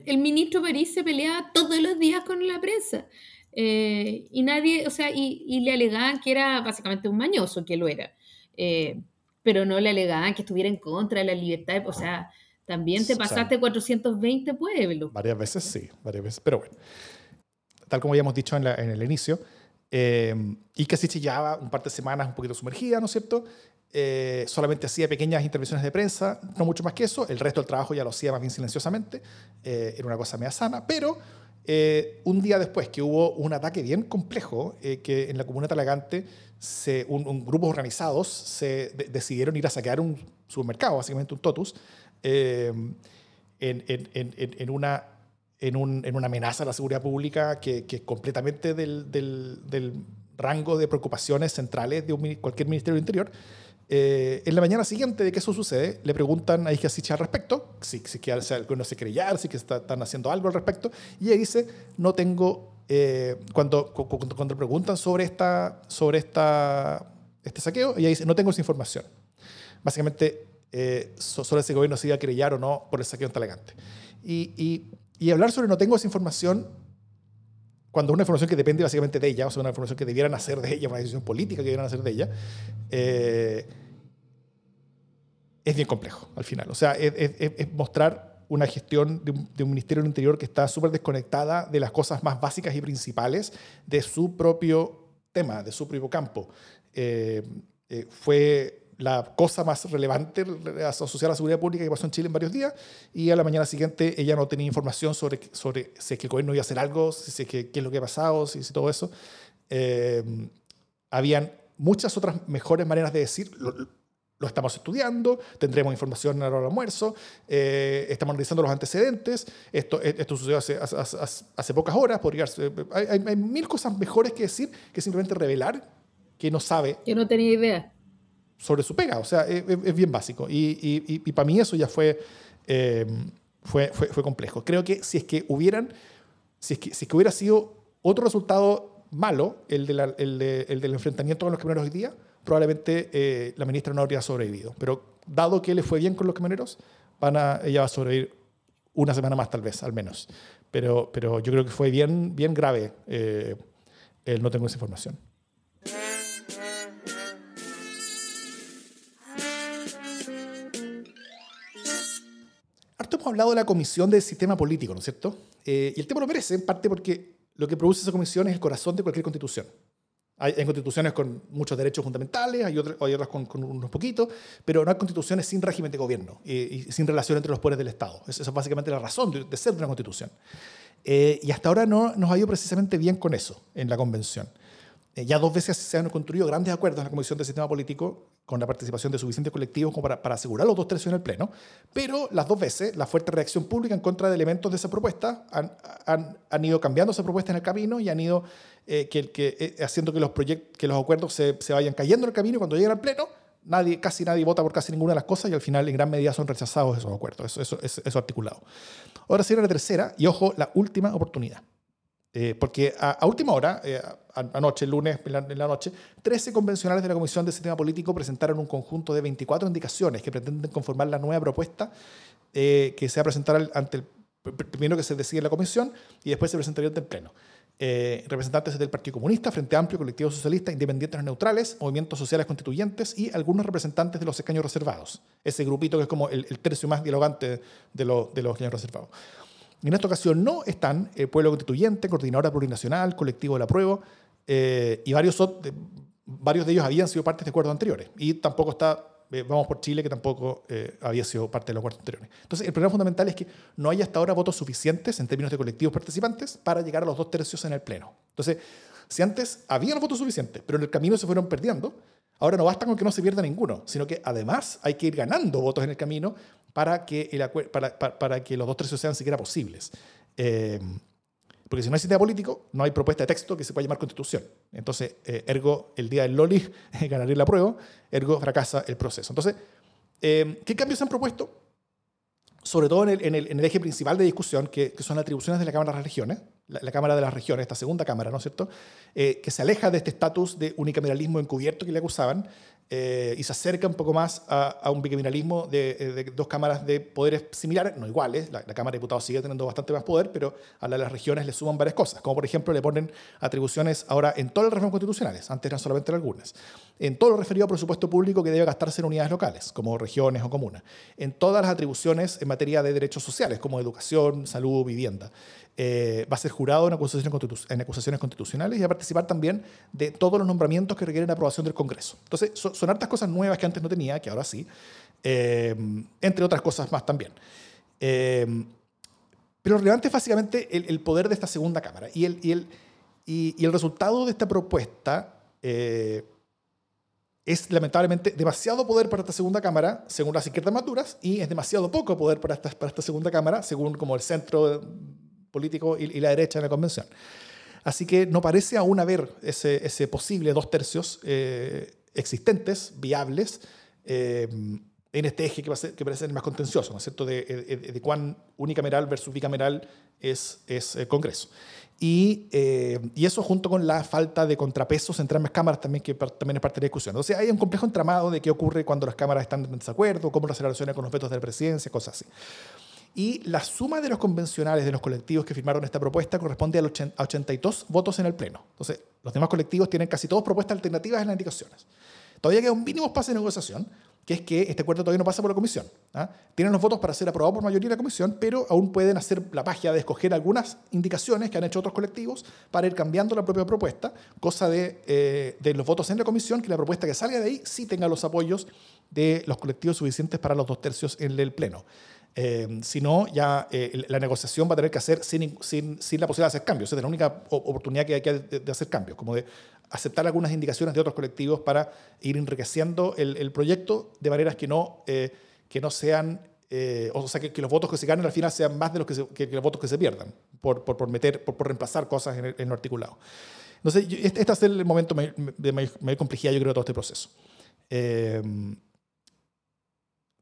Speaker 2: el ministro París se peleaba todos los días con la prensa. Eh, y nadie, o sea, y, y, le alegaban que era básicamente un mañoso, que lo era. Eh, pero no le alegaban que estuviera en contra de la libertad. O sea, también te pasaste o sea, 420 pueblos.
Speaker 1: Varias veces sí, varias veces. Pero bueno, tal como habíamos dicho en, la, en el inicio, eh, y que así chillaba un par de semanas un poquito sumergida, ¿no es cierto? Eh, solamente hacía pequeñas intervenciones de prensa, no mucho más que eso. El resto del trabajo ya lo hacía más bien silenciosamente. Eh, era una cosa media sana, pero eh, un día después que hubo un ataque bien complejo, eh, que en la comuna de Talagante se, un, un grupos organizados se de, decidieron ir a saquear un supermercado, básicamente un totus, eh, en, en, en, en, una, un, en una amenaza a la seguridad pública que, que completamente del, del, del rango de preocupaciones centrales de un, cualquier Ministerio del Interior. Eh, en la mañana siguiente de que eso sucede, le preguntan a Ija Sicha al respecto, si, si que no se creyar, si que está, están haciendo algo al respecto, y ella dice, no tengo, eh, cuando, cuando, cuando, le preguntan sobre, esta, sobre esta, este saqueo, ella dice, no tengo esa información. Básicamente, eh, sobre ese gobierno si iba a creyar o no por el saqueo en Talegante. Y, y, y hablar sobre no tengo esa información cuando una información que depende básicamente de ella, o sea, una información que debieran hacer de ella, una decisión política que debieran hacer de ella, eh, es bien complejo al final. O sea, es, es, es mostrar una gestión de un, de un, Ministerio del Interior que está súper desconectada de las cosas más básicas y principales de su propio tema, de su propio campo. Eh, eh, fue la cosa más relevante asociada a la seguridad pública que pasó en Chile en varios días y a la mañana siguiente ella no tenía información sobre, sobre si es que el gobierno iba a hacer algo, si es que, qué es lo que ha pasado, si, si todo eso. Eh, habían muchas otras mejores maneras de decir, lo, estamos estudiando, tendremos información a hora del almuerzo, eh, estamos analizando los antecedentes, esto, esto sucedió hace, hace, pocas horas, podría, hay, hay mil cosas mejores que decir que simplemente revelar que no sabe.
Speaker 2: Que no tenía idea
Speaker 1: sobre su pega. O sea, es, bien básico. Y, y, y, para mí eso ya fue, eh, fue, fue, fue, complejo. Creo que si es que hubieran, si es que, si que hubiera sido otro resultado malo, el, de el, de, el del enfrentamiento con los camioneros hoy día, probablemente eh, la ministra no habría sobrevivido. Pero dado que le fue bien con los camioneros, van a, ella va a sobrevivir una semana más tal vez, al menos. Pero, pero yo creo que fue bien, bien grave eh, no tengo esa información. Hablado de la comisión del sistema político, ¿no es cierto? Eh, y el tema lo merece, en parte porque lo que produce esa comisión es el corazón de cualquier constitución. Hay, hay constituciones con muchos derechos fundamentales, hay, otras, hay otras con, con, unos poquitos, pero no hay constituciones sin régimen de gobierno y, y sin relación entre los poderes del Estado. Esa es básicamente la razón de, de ser de una constitución. Eh, y hasta ahora no nos ha ido precisamente bien con eso en la convención. Eh, ya dos veces se han construido grandes acuerdos en la Comisión del Sistema Político con la participación de suficientes colectivos como para, para, asegurar los dos tercios en el Pleno, pero las dos veces la fuerte reacción pública en contra de elementos de esa propuesta han, ido cambiando esa propuesta en el camino y han ido eh, que, que, eh, haciendo que los, acuerdos se, vayan cayendo en el camino y cuando llegan al Pleno, nadie, casi nadie vota por casi ninguna de las cosas y al final en gran medida son rechazados esos acuerdos, eso, eso, articulado. Ahora sería la tercera y ojo, la última oportunidad. Eh, porque a, última hora, eh, anoche, el lunes en la, noche, 13 convencionales de la Comisión de Sistema Político presentaron un conjunto de 24 indicaciones que pretenden conformar la nueva propuesta eh, que se va a presentar ante el primero que se decide en la comisión y después se presentaría ante el Pleno. representantes del Partido Comunista, Frente Amplio, Colectivo Socialista, Independientes Neutrales, Movimientos Sociales Constituyentes y algunos representantes de los escaños reservados. Ese grupito que es como el, tercio más dialogante de, los escaños reservados. En esta ocasión no están el Pueblo Constituyente, Coordinadora Plurinacional, Colectivo de la Prueba eh, y varios, varios de ellos habían sido partes de acuerdos anteriores. Y tampoco está eh, Vamos por Chile, que tampoco eh, había sido parte de los acuerdos anteriores. Entonces, el problema fundamental es que no hay hasta ahora votos suficientes en términos de colectivos participantes para llegar a los dos tercios en el Pleno. Entonces, si antes había los votos suficientes, pero en el camino se fueron perdiendo, ahora no basta con que no se pierda ninguno, sino que además hay que ir ganando votos en el camino para que, el, para, para, que los dos tercios sean siquiera posibles. Eh, porque si no hay sistema político, no hay propuesta de texto que se pueda llamar constitución. Entonces, eh, ergo, el día del Loli ganaría la prueba, ergo, fracasa el proceso. Entonces, eh, ¿qué cambios se han propuesto? Sobre todo en el, eje principal de discusión, que, son las atribuciones de la Cámara de las Regiones, la, Cámara de las Regiones, esta segunda Cámara, ¿no es cierto? Eh, que se aleja de este estatus de unicameralismo encubierto que le acusaban eh, y se acerca un poco más a, un bicameralismo eh, de, dos cámaras de poderes similares, no iguales. La, Cámara de Diputados sigue teniendo bastante más poder, pero a las regiones le suman varias cosas, como por ejemplo le ponen atribuciones ahora en todas las reformas constitucionales, antes eran solamente en algunas, en todo lo referido a presupuesto público que debe gastarse en unidades locales, como regiones o comunas, en todas las atribuciones en materia de derechos sociales, como educación, salud, vivienda. Eh, va a ser jurado en acusaciones, en acusaciones constitucionales y va a participar también de todos los nombramientos que requieren aprobación del Congreso. Entonces, son, hartas cosas nuevas que antes no tenía, que ahora sí, eh, entre otras cosas más también. Eh, pero relevante es básicamente el, poder de esta segunda Cámara. Y el, y el, y, el resultado de esta propuesta es lamentablemente demasiado poder para esta segunda Cámara, según las izquierdas maduras, y es demasiado poco poder para esta, para esta segunda Cámara, según como el centro político y, la derecha en la convención. Así que no parece aún haber ese, ese posible dos tercios eh, existentes, viables, eh, en este eje que, va a ser, que parece ser más contencioso, ¿no es cierto?, de, de, cuán unicameral versus bicameral es, es el Congreso. Y, eh, y, eso junto con la falta de contrapesos entre ambas cámaras también, que también es parte de la discusión. Entonces hay un complejo entramado de qué ocurre cuando las cámaras están en desacuerdo, cómo se relaciona con los vetos de la presidencia, cosas así. Y la suma de los convencionales de los colectivos que firmaron esta propuesta corresponde a 82 votos en el Pleno. Entonces, los demás colectivos tienen casi todos propuestas alternativas en las indicaciones. Todavía queda un mínimo espacio de negociación, que es que este acuerdo todavía no pasa por la comisión. ¿ah? Tienen los votos para ser aprobado por mayoría de la comisión, pero aún pueden hacer la magia de escoger algunas indicaciones que han hecho otros colectivos para ir cambiando la propia propuesta, cosa de, eh, de los votos en la comisión, que la propuesta que salga de ahí sí tenga los apoyos de los colectivos suficientes para los dos tercios en el Pleno. Eh, si no, ya eh, la negociación va a tener que hacer sin, sin, sin, la posibilidad de hacer cambios. es la única oportunidad que hay que de, hacer cambios, como de aceptar algunas indicaciones de otros colectivos para ir enriqueciendo el, el proyecto de maneras que no, eh, que no sean, o sea, que, los votos que se ganen al final sean más de los que, que, los votos que se pierdan por, por, por meter, por, por, reemplazar cosas en, el, en lo articulado. Entonces, este, este es el momento de mayor, complejidad, yo creo, de todo este proceso.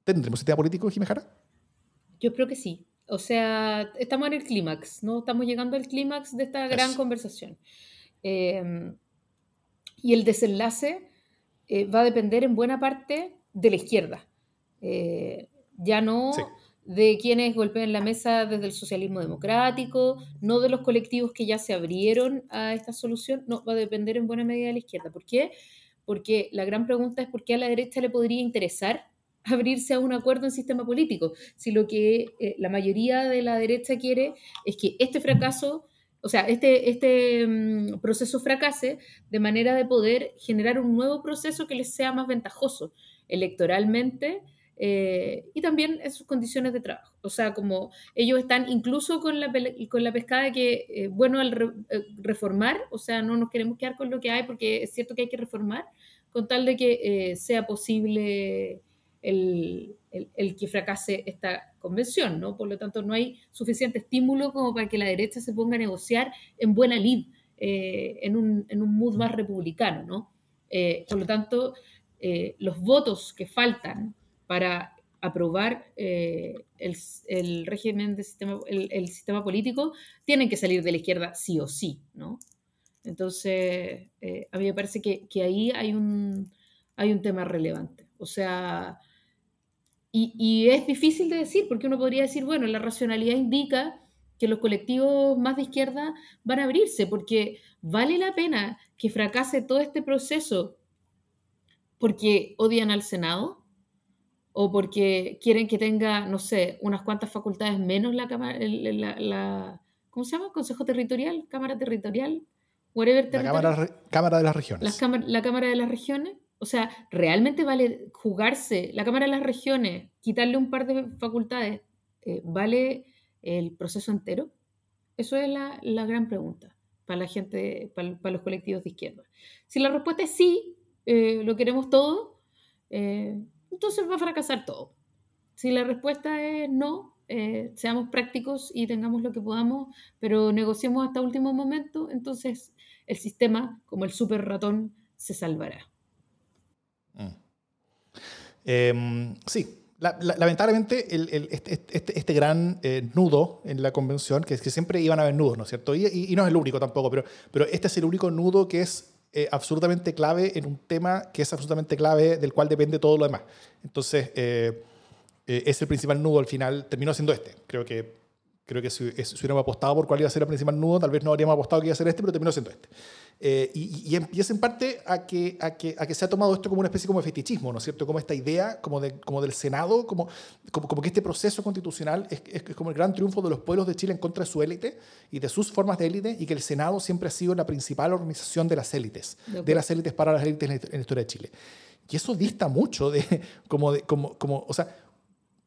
Speaker 1: ¿Tendremos sistema político, Jimejara?
Speaker 2: Yo creo que sí. O sea, estamos en el clímax, ¿no? Estamos llegando al clímax de esta gran conversación. Em, y el desenlace eh, va a depender en buena parte de la izquierda. Eh, ya no de quienes golpeen la mesa desde el socialismo democrático, no de los colectivos que ya se abrieron a esta solución, no, va a depender en buena medida de la izquierda. ¿Por qué? Porque la gran pregunta es por qué a la derecha le podría interesar abrirse a un acuerdo en sistema político, si lo que eh, la mayoría de la derecha quiere es que este fracaso, o sea, este, este mm, proceso fracase de manera de poder generar un nuevo proceso que les sea más ventajoso electoralmente eh, y también en sus condiciones de trabajo. O sea, como ellos están incluso con la, con la pescada que, eh, bueno, al reformar, o sea, no nos queremos quedar con lo que hay porque es cierto que hay que reformar, con tal de que sea posible el, el, que fracase esta convención, ¿no? Por lo tanto, no hay suficiente estímulo como para que la derecha se ponga a negociar en buena lid, eh, en, un, en, un, mood más republicano, ¿no? Eh, por lo tanto, eh, los votos que faltan para aprobar el, el, régimen de sistema, el, el, sistema político tienen que salir de la izquierda sí o sí, ¿no? Entonces, a mí me parece que, que ahí hay un, hay un tema relevante. O sea, y, es difícil de decir, porque uno podría decir, bueno, la racionalidad indica que los colectivos más de izquierda van a abrirse, porque vale la pena que fracase todo este proceso porque odian al Senado o porque quieren que tenga, no sé, unas cuantas facultades menos la Cámara, la, ¿cómo se llama? Consejo Territorial, Cámara Territorial,
Speaker 1: whatever La cámara, cámara, de las Regiones.
Speaker 2: la Cámara de las Regiones. O sea, ¿realmente vale jugarse la Cámara de las Regiones, quitarle un par de facultades, eh, vale el proceso entero? Eso es la, gran pregunta para la gente, para, los colectivos de izquierda. Si la respuesta es sí, eh, lo queremos todo, eh, entonces va a fracasar todo. Si la respuesta es no, seamos prácticos y tengamos lo que podamos, pero negociemos hasta último momento, entonces el sistema, como el super ratón, se salvará.
Speaker 1: Em, sí, lamentablemente este, este, este, gran eh, nudo en la convención, que que siempre iban a haber nudos, ¿no es cierto? Y, no es el único tampoco, pero, pero este es el único nudo que es eh, absolutamente clave en un tema que es absolutamente clave del cual depende todo lo demás. Entonces, eh, es el principal nudo al final, terminó siendo este. Creo que Creo que si, si, hubiéramos apostado por cuál iba a ser el principal nudo, tal vez no habríamos apostado que iba a ser este, pero terminó siendo este. Eh, y, y, empieza en parte a que, a, que, a que se ha tomado esto como una especie como de fetichismo, ¿no es cierto? Como esta idea como, de, como del Senado, como, como, como que este proceso constitucional es, es, como el gran triunfo de los pueblos de Chile en contra de su élite y de sus formas de élite, y que el Senado siempre ha sido la principal organización de las élites, de las élites para las élites en la historia de Chile. Y eso dista mucho de, como, de, como, como o sea,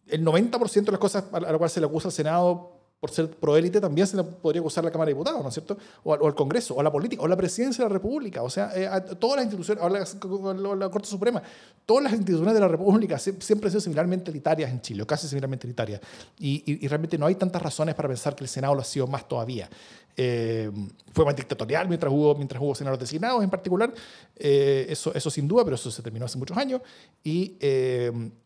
Speaker 1: el 90% de las cosas a las cuales se le acusa al Senado por ser proélite, también se podría acusar a la Cámara de Diputados, ¿no es cierto? O, al Congreso, o a la política, o a la presidencia de la República, o sea, eh, a todas las instituciones, o la, la, Corte Suprema, todas las instituciones de la República siempre han sido similarmente elitarias en Chile, o casi similarmente elitarias. Y, y, realmente no hay tantas razones para pensar que el Senado lo ha sido más todavía. Eh, fue más dictatorial mientras hubo, mientras hubo senadores designados en particular, eh, eso, eso sin duda, pero eso se terminó hace muchos años. Y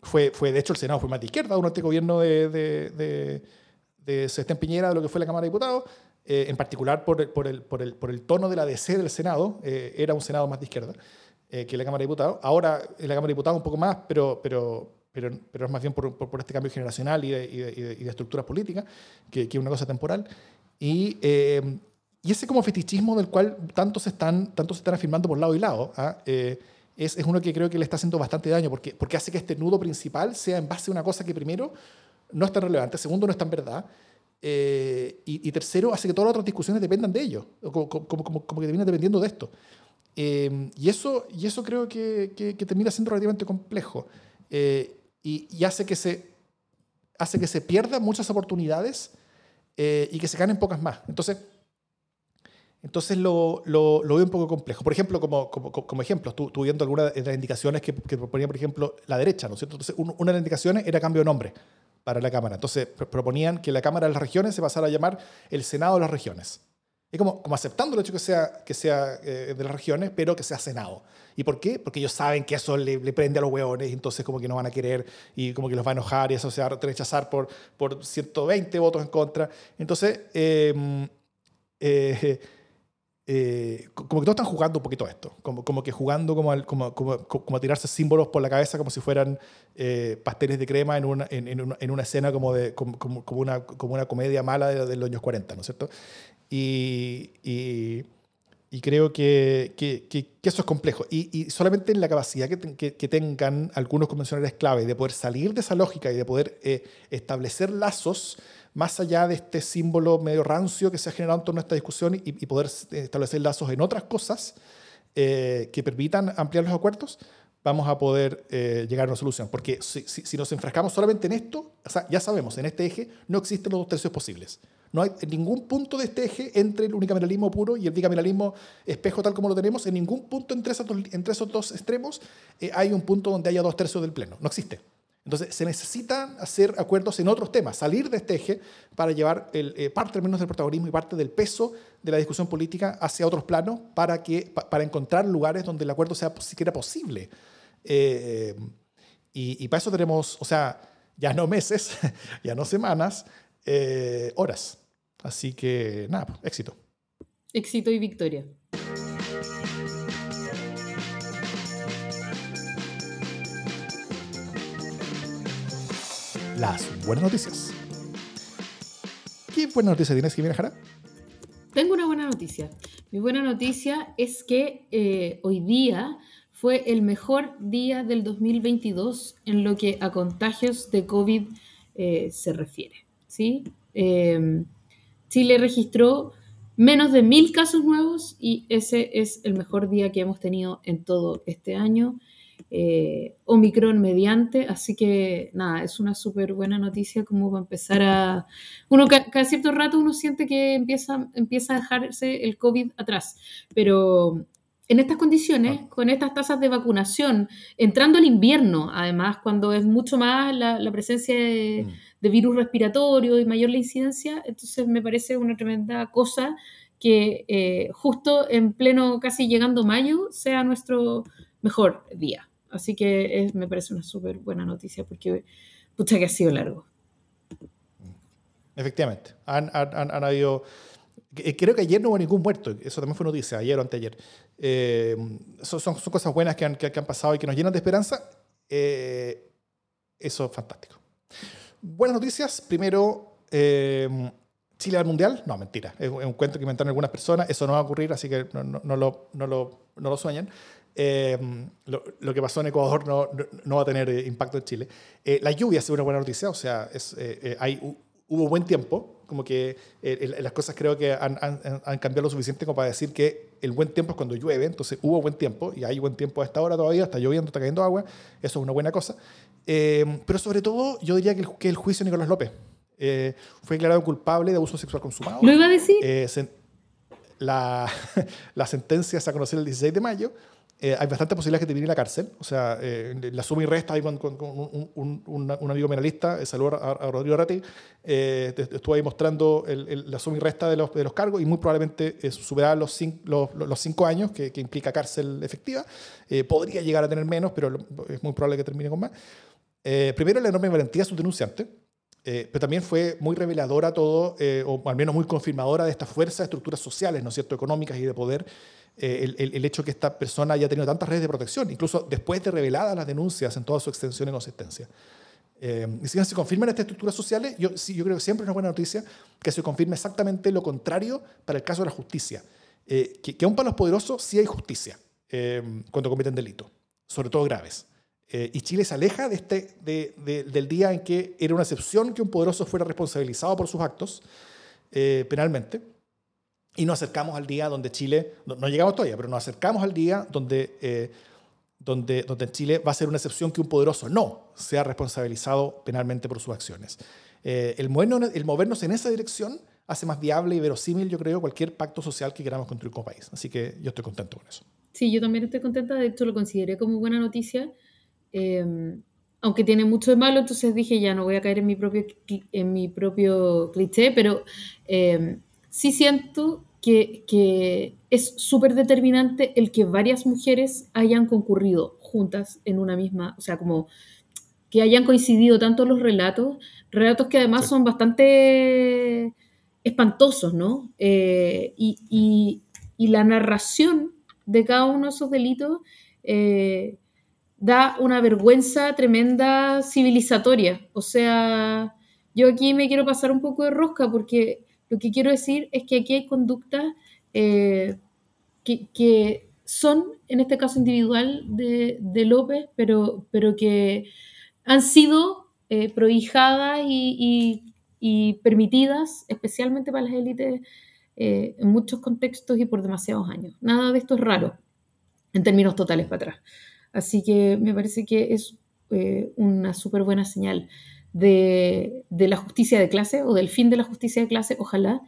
Speaker 1: fue, fue, de hecho, el Senado fue más de izquierda durante el gobierno de, de de Sebastián Piñera de lo que fue la Cámara de Diputados, eh, en particular por por, el, por, el, por el tono de la DC del Senado, eh, era un Senado más de izquierda eh, que la Cámara de Diputados. Ahora en la Cámara de Diputados un poco más, pero, pero, pero, pero es más bien por, por, este cambio generacional y de, y de, de, estructuras políticas, que, que, es una cosa temporal. Y, ese como fetichismo del cual tanto se están, tanto están afirmando por lado y lado, ¿ah? es, es, uno que creo que le está haciendo bastante daño, porque, porque hace que este nudo principal sea en base a una cosa que primero no es tan relevante, segundo, no es tan verdad, eh, y, tercero, hace que todas las otras discusiones dependan de ello, como, que termina dependiendo de esto. Eh, y, eso, y eso creo que, que, termina siendo relativamente complejo eh, y, hace, que se, hace que se pierdan muchas oportunidades y que se ganen pocas más. Entonces, entonces lo, lo, lo, veo un poco complejo. Por ejemplo, como, como, como ejemplo, tú, viendo algunas de las indicaciones que, que, proponía, por ejemplo, la derecha, ¿no es cierto? Entonces, una de las indicaciones era cambio de nombre para la Cámara. Entonces proponían que la Cámara de las Regiones se pasara a llamar el Senado de las Regiones. Es como, como aceptando el hecho que sea, que sea eh, de las regiones, pero que sea Senado. ¿Y por qué? Porque ellos saben que eso le, prende a los hueones, entonces como que no van a querer y como que los va a enojar y eso se va a rechazar por, por 120 votos en contra. Entonces, em, eh, eh, como que todos están jugando un poquito a esto, como, como que jugando como, como, como, como, a tirarse símbolos por la cabeza como si fueran eh, pasteles de crema en una, en, una, en una escena como, de, una, como una comedia mala de, los años 40, ¿no es cierto? Y, y, y creo que, que, que, eso es complejo. Y, y, solamente en la capacidad que, que, tengan algunos convencionales clave de poder salir de esa lógica y de poder eh, establecer lazos más allá de este símbolo medio rancio que se ha generado en torno a esta discusión y, poder establecer lazos en otras cosas eh, que permitan ampliar los acuerdos, vamos a poder eh, llegar a una solución. Porque si, si, nos enfrascamos solamente en esto, o sea, ya sabemos, en este eje no existen los dos tercios posibles. No hay ningún punto de este eje entre el unicameralismo puro y el bicameralismo espejo tal como lo tenemos. En ningún punto entre esos dos, entre esos dos extremos eh, hay un punto donde haya dos tercios del pleno. No existe. Entonces, se necesitan hacer acuerdos en otros temas, salir de este eje para llevar el, eh, parte al menos del protagonismo y parte del peso de la discusión política hacia otros planos para, que, para encontrar lugares donde el acuerdo sea siquiera posible. Eh, y, para eso tenemos, o sea, ya no meses, ya no semanas, eh, horas. Así que, nada, pues, éxito.
Speaker 2: Éxito y victoria.
Speaker 1: Las buenas noticias. ¿Qué buena noticia tienes, Jimena Jara?
Speaker 2: Tengo una buena noticia. Mi buena noticia es que eh, hoy día fue el mejor día del 2022 en lo que a contagios de COVID eh, se refiere. ¿sí? Em, Chile registró menos de mil casos nuevos y ese es el mejor día que hemos tenido en todo este año. Eh, Omicron mediante, así que nada, es una súper buena noticia como va a empezar a... Uno cada cierto rato uno siente que empieza, empieza a dejarse el COVID atrás, pero en estas condiciones, con estas tasas de vacunación, entrando al invierno, además, cuando es mucho más la, presencia mm. de, virus respiratorio y mayor la incidencia, entonces me parece una tremenda cosa que eh, justo en pleno, casi llegando mayo, sea nuestro mejor día. Así que me parece una súper buena noticia porque, pucha, que ha sido largo.
Speaker 1: Efectivamente, han, han, han habido eh, creo que ayer no hubo ningún muerto, eso también fue noticia, ayer o anteayer. Eh, son, son, cosas buenas que han, que, han, pasado y que nos llenan de esperanza. Eh, eso es fantástico. Buenas noticias. Primero, Chile al Mundial. No, mentira. Es, un cuento que inventaron algunas personas. Eso no va a ocurrir, así que no, no, lo, no lo, no lo sueñen. Lo, lo, que pasó en Ecuador no, no, va a tener impacto en Chile. la lluvia es una buena noticia, o sea, es, hay hubo buen tiempo, como que eh, las cosas creo que han, han, cambiado lo suficiente como para decir que el buen tiempo es cuando llueve, entonces hubo buen tiempo y hay buen tiempo a esta hora todavía, está lloviendo, está cayendo agua, eso es una buena cosa. Eh, pero sobre todo yo diría que el, que el juicio de Nicolás López eh, fue declarado culpable de abuso sexual consumado.
Speaker 2: ¿Lo iba a decir?
Speaker 1: la, la sentencia se ha conocido el 16 de mayo eh, hay bastante posibilidad que te viene a la cárcel. O sea, eh, la suma y resta ahí con, un, un, amigo penalista, eh, saludo a, a, Rodrigo Ratti, eh, estuvo ahí mostrando el, la suma y resta de los, de los cargos y muy probablemente superar los, los, los, cinco años que, que implica cárcel efectiva. podría llegar a tener menos, pero es muy probable que termine con más. primero, la enorme valentía de su denunciante. pero también fue muy reveladora todo, o al menos muy confirmadora de esta fuerza de estructuras sociales, ¿no es cierto?, económicas y de poder eh, el, el, hecho que esta persona haya tenido tantas redes de protección, incluso después de reveladas las denuncias en toda su extensión y consistencia. Eh, y si se confirman estas estructuras sociales, yo, yo creo que siempre es una buena noticia que se confirme exactamente lo contrario para el caso de la justicia. Eh, que, que, aún para los poderosos sí hay justicia cuando cometen delitos, sobre todo graves. y Chile se aleja de este, de, del día en que era una excepción que un poderoso fuera responsabilizado por sus actos penalmente y nos acercamos al día donde Chile, no, llegamos todavía, pero nos acercamos al día donde, eh, donde, donde Chile va a ser una excepción que un poderoso no sea responsabilizado penalmente por sus acciones. Eh, el, movernos, el movernos en esa dirección hace más viable y verosímil, yo creo, cualquier pacto social que queramos construir como país. Así que yo estoy contento con eso.
Speaker 2: Sí, yo también estoy contenta, de hecho lo consideré como buena noticia, eh, aunque tiene mucho de malo, entonces dije ya no voy a caer en mi propio, en mi propio cliché, pero sí siento que, es súper determinante el que varias mujeres hayan concurrido juntas en una misma, o sea, como que hayan coincidido tanto los relatos, relatos que además son bastante espantosos, ¿no? Eh, y, la narración de cada uno de esos delitos eh, da una vergüenza tremenda civilizatoria. O sea, yo aquí me quiero pasar un poco de rosca porque lo que quiero decir es que aquí hay conductas eh, que, son, en este caso individual de, López, pero, pero que han sido eh, prohijadas y, permitidas, especialmente para las élites, eh, en muchos contextos y por demasiados años. Nada de esto es raro en términos totales para atrás. Así que me parece que es una súper buena señal de, la justicia de clase o del fin de la justicia de clase, ojalá,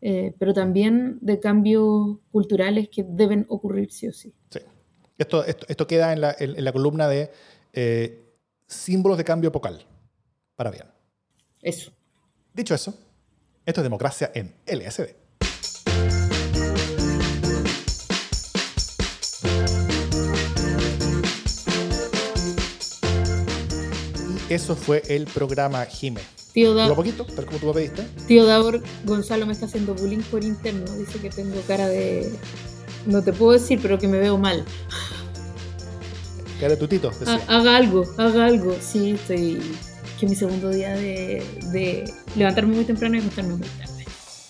Speaker 2: eh, pero también de cambios culturales que deben ocurrir sí o sí.
Speaker 1: Sí. Esto, esto, queda en la, en, la, columna de eh, símbolos de cambio epocal, para bien.
Speaker 2: Eso.
Speaker 1: Dicho eso, esto es democracia en LSD. Eso fue el programa Jime.
Speaker 2: Tío Davor.
Speaker 1: poquito, tal como tú me pediste.
Speaker 2: Tío Davor, Gonzalo me está haciendo bullying por interno. Dice que tengo cara de. No te puedo decir, pero que me veo mal.
Speaker 1: Cara de tutito.
Speaker 2: Haga algo, haga algo. Sí, estoy. Que mi segundo día de, de levantarme muy temprano y acostarme muy tarde.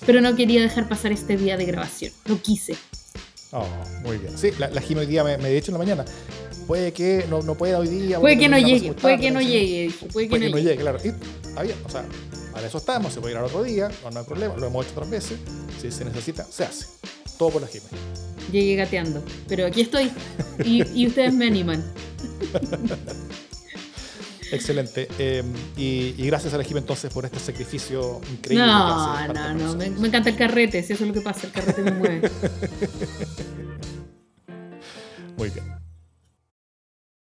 Speaker 2: pero no quería dejar pasar este día de grabación. No quise.
Speaker 1: Oh, muy bien. Sí, la, la Jime hoy día me, me dicho en la mañana. Puede que no, no pueda hoy día.
Speaker 2: Puede que no llegue, puede que no llegue, puede que no llegue.
Speaker 1: claro. Y está bien, o sea, para eso estamos. Se puede ir al otro día, no, no hay problema. Lo hemos hecho otras veces. Si se necesita, se hace. Todo por la Jime.
Speaker 2: Llegué gateando, pero aquí estoy y, y ustedes me animan.
Speaker 1: Excelente. Eh, y, y gracias a la Jime entonces por este sacrificio increíble. que
Speaker 2: No,
Speaker 1: hace
Speaker 2: no, no, me, me encanta el carrete, si eso es lo que pasa, el carrete me mueve.
Speaker 1: Muy bien.